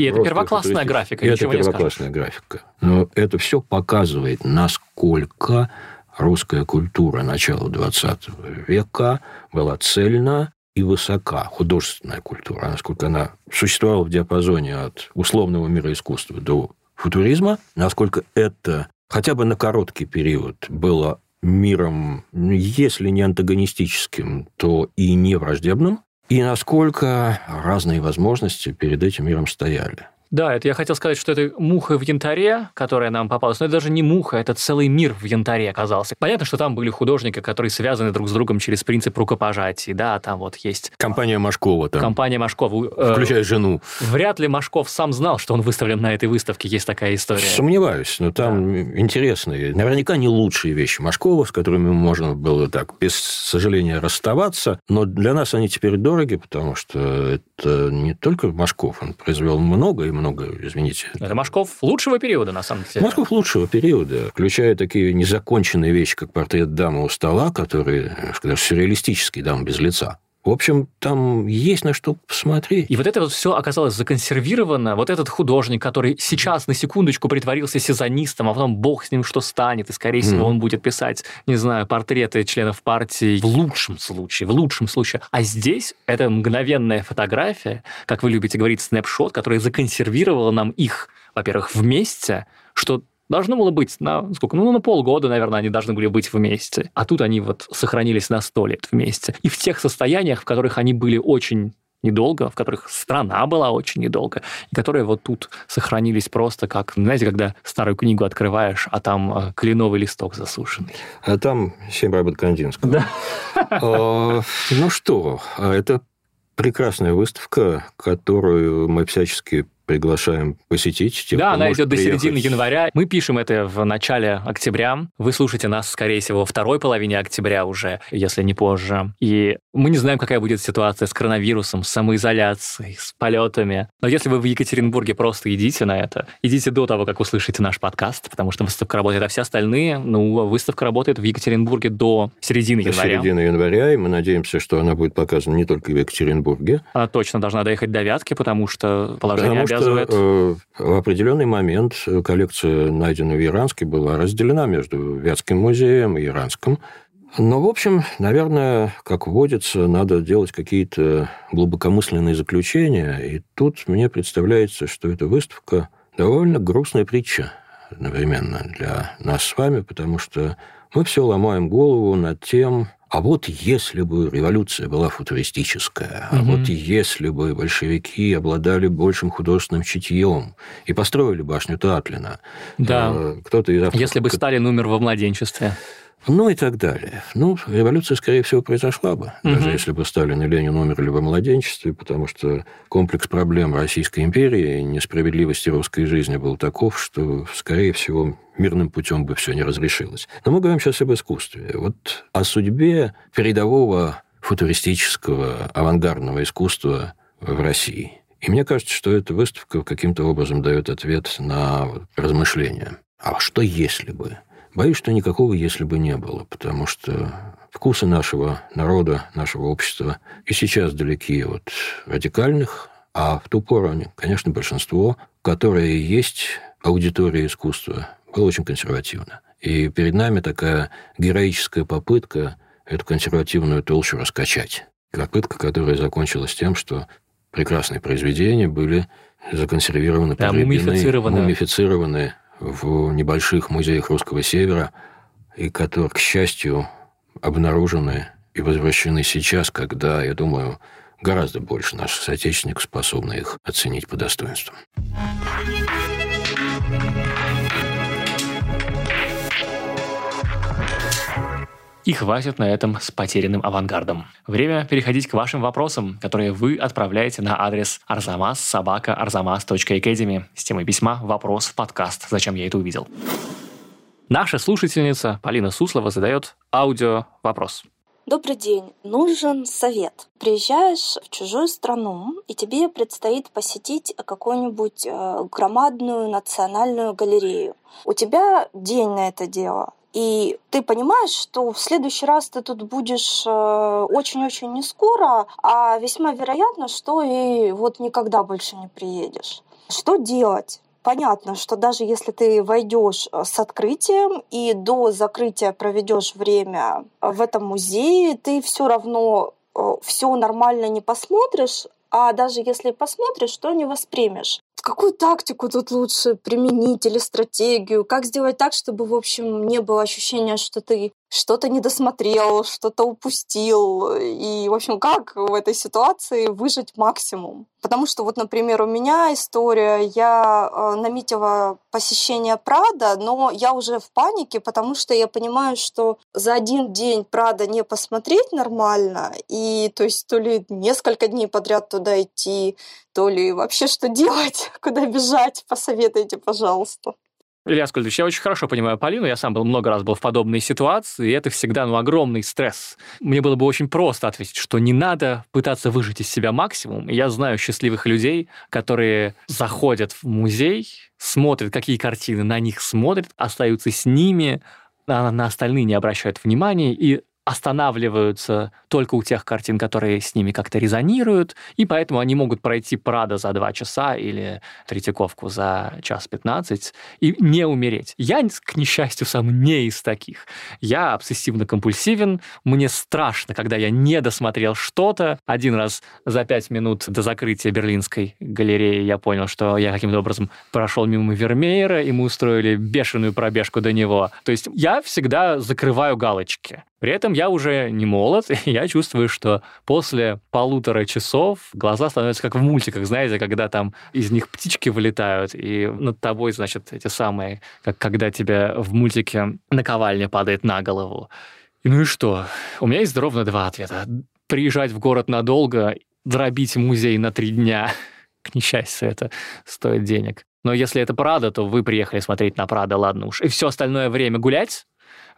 и это первоклассная графика, и это первоклассная графика. Но это все показывает, насколько русская культура начала XX века была цельна и высока, художественная культура, насколько она существовала в диапазоне от условного мира искусства до футуризма, насколько это хотя бы на короткий период было миром, если не антагонистическим, то и не враждебным, и насколько разные возможности перед этим миром стояли. Да, это я хотел сказать, что это муха в янтаре, которая нам попалась, но это даже не муха, это целый мир в янтаре оказался. Понятно, что там были художники, которые связаны друг с другом через принцип рукопожатий, да, там вот есть... Компания Машкова там. Компания Машкова. Э, Включая жену. Вряд ли Машков сам знал, что он выставлен на этой выставке, есть такая история. Сомневаюсь, но там да. интересные, наверняка не лучшие вещи Машкова, с которыми можно было так, без сожаления, расставаться, но для нас они теперь дороги, потому что это не только Машков, он произвел много и много, извините. Это Машков лучшего периода, на самом деле. Машков лучшего периода, включая такие незаконченные вещи, как портрет дамы у стола, который, скажем, сюрреалистический дам без лица. В общем, там есть на что посмотреть. И вот это вот все оказалось законсервировано. Вот этот художник, который сейчас на секундочку притворился сезонистом, а потом бог с ним что станет, и, скорее всего, mm. он будет писать, не знаю, портреты членов партии в лучшем случае, в лучшем случае. А здесь это мгновенная фотография, как вы любите говорить, снапшот, которая законсервировала нам их, во-первых, вместе, что должно было быть на сколько? Ну, на полгода, наверное, они должны были быть вместе. А тут они вот сохранились на сто лет вместе. И в тех состояниях, в которых они были очень недолго, в которых страна была очень недолго, и которые вот тут сохранились просто как, знаете, когда старую книгу открываешь, а там э, кленовый листок засушенный. А там семь работ Кандинского. Да. А, ну что, а это прекрасная выставка, которую мы всячески приглашаем посетить. Тех, да, она идет до середины января. Мы пишем это в начале октября. Вы слушаете нас, скорее всего, во второй половине октября уже, если не позже. И мы не знаем, какая будет ситуация с коронавирусом, с самоизоляцией, с полетами. Но если вы в Екатеринбурге, просто идите на это. Идите до того, как услышите наш подкаст, потому что выставка работает, а все остальные, ну, выставка работает в Екатеринбурге до середины до января. До середины января, и мы надеемся, что она будет показана не только в Екатеринбурге. Она точно должна доехать до Вятки, потому что положение потому обязывает. Что, э, в определенный момент коллекция, найденная в Иранске, была разделена между Вятским музеем и Иранским. Но, в общем, наверное, как водится, надо делать какие-то глубокомысленные заключения. И тут мне представляется, что эта выставка довольно грустная притча одновременно для нас с вами, потому что мы все ломаем голову над тем, а вот если бы революция была футуристическая, угу. а вот если бы большевики обладали большим художественным чутьем и построили башню Татлина. Да. Э, кто-то из авторов... Если бы Сталин умер во младенчестве. Ну и так далее. Ну, революция, скорее всего, произошла бы, угу. даже если бы Сталин и Ленин умерли во младенчестве, потому что комплекс проблем Российской империи и несправедливости русской жизни был таков, что, скорее всего, мирным путем бы все не разрешилось. Но мы говорим сейчас об искусстве. Вот о судьбе передового футуристического авангардного искусства в России. И мне кажется, что эта выставка каким-то образом дает ответ на размышления. А что если бы? Боюсь, что никакого «если бы» не было, потому что вкусы нашего народа, нашего общества и сейчас далеки от радикальных, а в ту пору они, конечно, большинство, которое есть аудитория искусства, было очень консервативно. И перед нами такая героическая попытка эту консервативную толщу раскачать. Попытка, которая закончилась тем, что прекрасные произведения были законсервированы, да, мумифицированы. мумифицированы в небольших музеях Русского Севера, и которые, к счастью, обнаружены и возвращены сейчас, когда, я думаю, гораздо больше наших соотечественников способны их оценить по достоинству. И хватит на этом с потерянным авангардом. Время переходить к вашим вопросам, которые вы отправляете на адрес arzamas.arzamas.academy с темой письма «Вопрос в подкаст. Зачем я это увидел?». Наша слушательница Полина Суслова задает аудио вопрос. Добрый день. Нужен совет. Приезжаешь в чужую страну, и тебе предстоит посетить какую-нибудь э, громадную национальную галерею. У тебя день на это дело. И ты понимаешь, что в следующий раз ты тут будешь э, очень-очень не скоро, а весьма вероятно, что и вот никогда больше не приедешь. Что делать? Понятно, что даже если ты войдешь э, с открытием и до закрытия проведешь время в этом музее, ты все равно э, все нормально не посмотришь, а даже если посмотришь, то не воспримешь. Какую тактику тут лучше применить или стратегию? Как сделать так, чтобы, в общем, не было ощущения, что ты что-то не досмотрел, что-то упустил. И, в общем, как в этой ситуации выжить максимум? Потому что вот, например, у меня история, я э, наметила посещение Прада, но я уже в панике, потому что я понимаю, что за один день Прада не посмотреть нормально, и то есть то ли несколько дней подряд туда идти, то ли вообще что делать, [laughs] куда бежать, посоветуйте, пожалуйста. Илья Скольдович, я очень хорошо понимаю Полину, я сам был много раз был в подобной ситуации, и это всегда ну, огромный стресс. Мне было бы очень просто ответить, что не надо пытаться выжить из себя максимум. Я знаю счастливых людей, которые заходят в музей, смотрят, какие картины на них смотрят, остаются с ними, а на остальные не обращают внимания и останавливаются только у тех картин, которые с ними как-то резонируют, и поэтому они могут пройти Прада за два часа или Третьяковку за час пятнадцать и не умереть. Я, к несчастью, сам не из таких. Я обсессивно-компульсивен, мне страшно, когда я не досмотрел что-то. Один раз за пять минут до закрытия Берлинской галереи я понял, что я каким-то образом прошел мимо Вермеера, и мы устроили бешеную пробежку до него. То есть я всегда закрываю галочки. При этом я уже не молод, [laughs] и я чувствую, что после полутора часов глаза становятся как в мультиках, знаете, когда там из них птички вылетают, и над тобой, значит, эти самые, как когда тебе в мультике наковальня падает на голову. Ну и что? У меня есть ровно два ответа. Приезжать в город надолго, дробить музей на три дня. [laughs] К несчастью, это стоит денег. Но если это Прада, то вы приехали смотреть на Прада, ладно уж. И все остальное время гулять,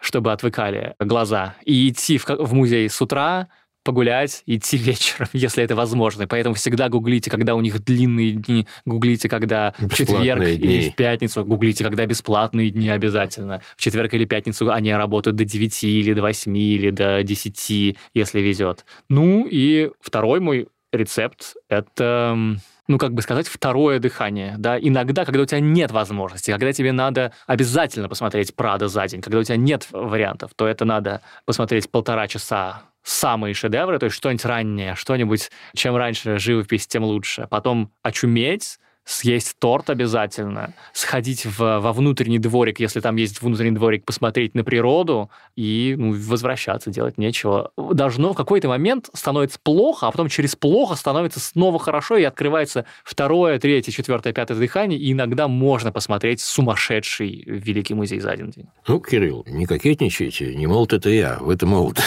чтобы отвыкали глаза, и идти в, в музей с утра, погулять, идти [laughs] вечером, если это возможно. Поэтому всегда гуглите, когда у них длинные дни, гуглите, когда в четверг дни. или в пятницу, гуглите, когда бесплатные дни обязательно. В четверг или пятницу они работают до 9 или до 8 или до 10, если везет. Ну и второй мой рецепт – это ну, как бы сказать, второе дыхание, да, иногда, когда у тебя нет возможности, когда тебе надо обязательно посмотреть Прада за день, когда у тебя нет вариантов, то это надо посмотреть полтора часа самые шедевры, то есть что-нибудь раннее, что-нибудь, чем раньше живопись, тем лучше. Потом очуметь, съесть торт обязательно, сходить в, во внутренний дворик, если там есть внутренний дворик, посмотреть на природу и ну, возвращаться, делать нечего. Должно в какой-то момент становится плохо, а потом через плохо становится снова хорошо, и открывается второе, третье, четвертое, пятое дыхание, и иногда можно посмотреть сумасшедший Великий музей за один день. Ну, Кирилл, не кокетничайте, не молод это я, вы-то молод.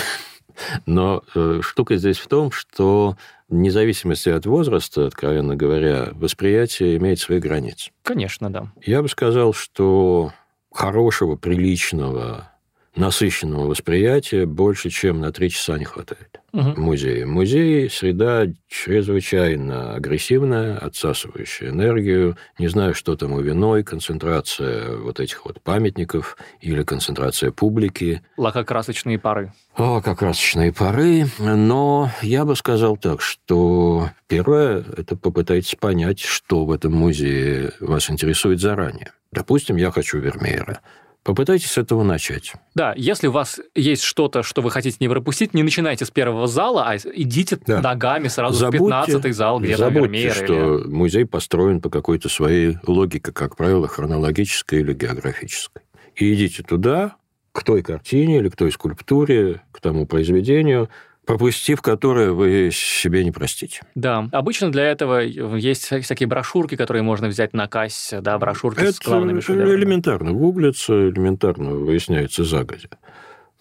Но э, штука здесь в том, что вне зависимости от возраста, откровенно говоря, восприятие имеет свои границы. Конечно, да. Я бы сказал, что хорошего, приличного, насыщенного восприятия больше, чем на три часа не хватает угу. музее. Музей – среда чрезвычайно агрессивная, отсасывающая энергию. Не знаю, что там у виной, концентрация вот этих вот памятников или концентрация публики. Лакокрасочные пары. Лакокрасочные пары. Но я бы сказал так, что первое – это попытайтесь понять, что в этом музее вас интересует заранее. Допустим, я хочу Вермеера Попытайтесь с этого начать. Да, если у вас есть что-то, что вы хотите не пропустить, не начинайте с первого зала, а идите да. ногами сразу забудьте, в 15 зал, где забудьте, Вермеер. что или... музей построен по какой-то своей логике, как правило, хронологической или географической. И идите туда, к той картине или к той скульптуре, к тому произведению, пропустив которое вы себе не простите. Да, обычно для этого есть всякие брошюрки, которые можно взять на кассе, да, брошюрки Это с главными шедеврами. элементарно гуглится, элементарно выясняется загодя.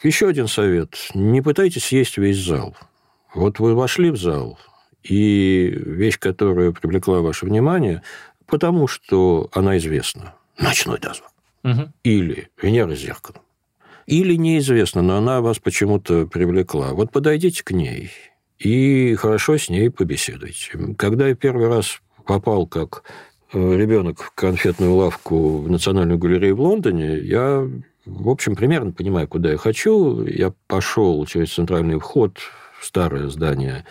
Еще один совет. Не пытайтесь съесть весь зал. Вот вы вошли в зал, и вещь, которая привлекла ваше внимание, потому что она известна. Ночной дозвон. Угу. Или Венера с зеркалом. Или неизвестно, но она вас почему-то привлекла. Вот подойдите к ней и хорошо с ней побеседуйте. Когда я первый раз попал как э, ребенок в конфетную лавку в Национальную галерею в Лондоне, я, в общем, примерно понимаю, куда я хочу. Я пошел через центральный вход в старое здание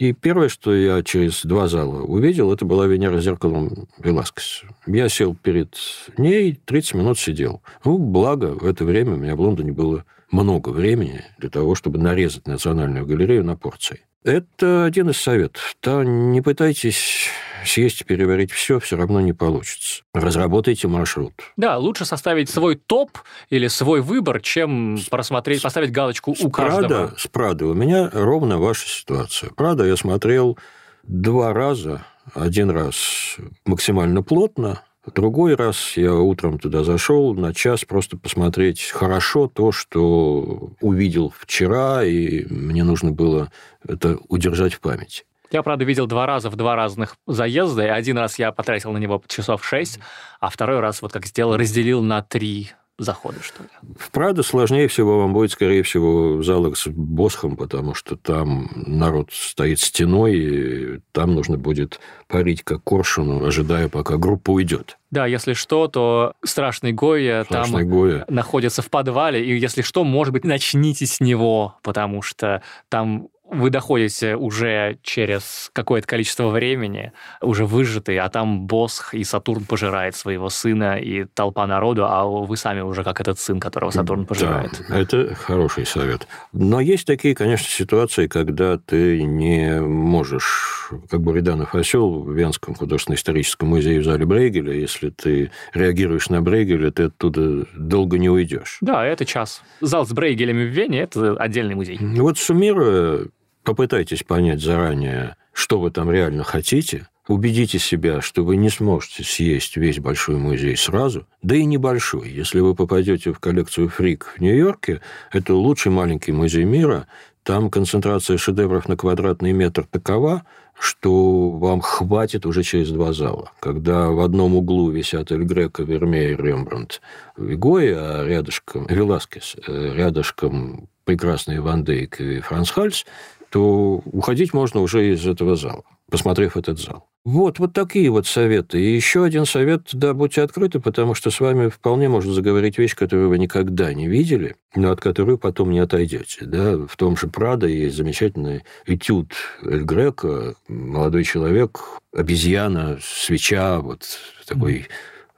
и первое, что я через два зала увидел, это была Венера зеркалом Веласкес. Я сел перед ней, 30 минут сидел. Ну, благо, в это время у меня в Лондоне было много времени для того, чтобы нарезать Национальную галерею на порции. Это один из советов. Да, не пытайтесь съесть и переварить все, все равно не получится. Разработайте маршрут. Да, лучше составить свой топ или свой выбор, чем просмотреть, поставить галочку у каждого. Прада, с Прадой у меня ровно ваша ситуация. Прада я смотрел два раза. Один раз максимально плотно, Другой раз я утром туда зашел на час просто посмотреть хорошо то, что увидел вчера, и мне нужно было это удержать в памяти. Я, правда, видел два раза в два разных заезда, и один раз я потратил на него часов шесть, а второй раз, вот как сделал, разделил на три заходы, что ли. В Прадо сложнее всего вам будет, скорее всего, в залах с Босхом, потому что там народ стоит стеной, и там нужно будет парить как коршуну, ожидая, пока группа уйдет. Да, если что, то страшный Гоя страшный там Гоя. находится в подвале, и если что, может быть, начните с него, потому что там вы доходите уже через какое-то количество времени, уже выжатый, а там Босх и Сатурн пожирает своего сына и толпа народу, а вы сами уже как этот сын, которого Сатурн пожирает. Да, это хороший совет. Но есть такие, конечно, ситуации, когда ты не можешь, как Буриданов осел в Венском художественно-историческом музее в зале Брейгеля, если ты реагируешь на Брейгеля, ты оттуда долго не уйдешь. Да, это час. Зал с Брейгелями в Вене – это отдельный музей. Вот суммируя, попытайтесь понять заранее, что вы там реально хотите, убедите себя, что вы не сможете съесть весь большой музей сразу, да и небольшой. Если вы попадете в коллекцию Фрик в Нью-Йорке, это лучший маленький музей мира, там концентрация шедевров на квадратный метр такова, что вам хватит уже через два зала. Когда в одном углу висят Эль Греко, Вермеер, Рембрандт, Вигой, а рядышком Веласкес, э, рядышком прекрасный Ван Дейк и Франц Хальс, то уходить можно уже из этого зала, посмотрев этот зал. Вот, вот такие вот советы. И еще один совет, да, будьте открыты, потому что с вами вполне можно заговорить вещь, которую вы никогда не видели, но от которой потом не отойдете. Да? В том же Прадо есть замечательный этюд Эль Греко, молодой человек, обезьяна, свеча, вот такой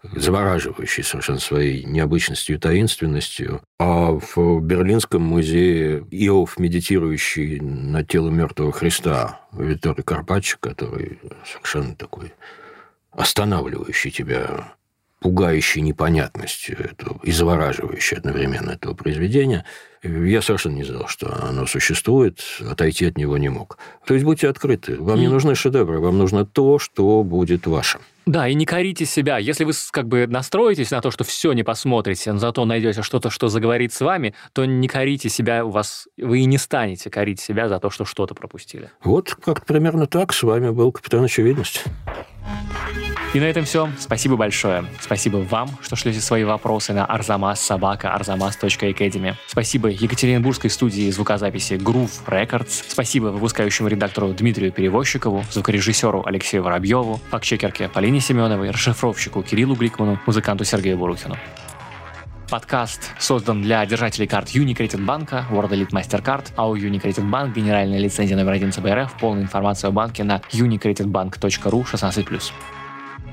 завораживающий совершенно своей необычностью и таинственностью. А в Берлинском музее Иов, медитирующий на тело мертвого Христа, Витторий Карпаччо, который совершенно такой останавливающий тебя пугающей непонятностью этого, и завораживающей одновременно этого произведения, я совершенно не знал, что оно существует, отойти от него не мог. То есть будьте открыты. Вам не нужны шедевры, вам нужно то, что будет вашим. Да, и не корите себя. Если вы как бы настроитесь на то, что все не посмотрите, но зато найдете что-то, что заговорит с вами, то не корите себя, у вас вы и не станете корить себя за то, что что-то пропустили. Вот как примерно так с вами был капитан Очевидность. И на этом все. Спасибо большое. Спасибо вам, что шлете свои вопросы на arzamas собака arzamas.academy. Спасибо Екатеринбургской студии звукозаписи Groove Records. Спасибо выпускающему редактору Дмитрию Перевозчикову, звукорежиссеру Алексею Воробьеву, фактчекерке Полине Семеновой, расшифровщику Кириллу Гликману, музыканту Сергею Бурухину. Подкаст создан для держателей карт Unicredit банка, World Elite MasterCard, а у Unicredit Bank генеральная лицензия номер один ЦБРФ. Полная информация о банке на unicreditbank.ru 16+.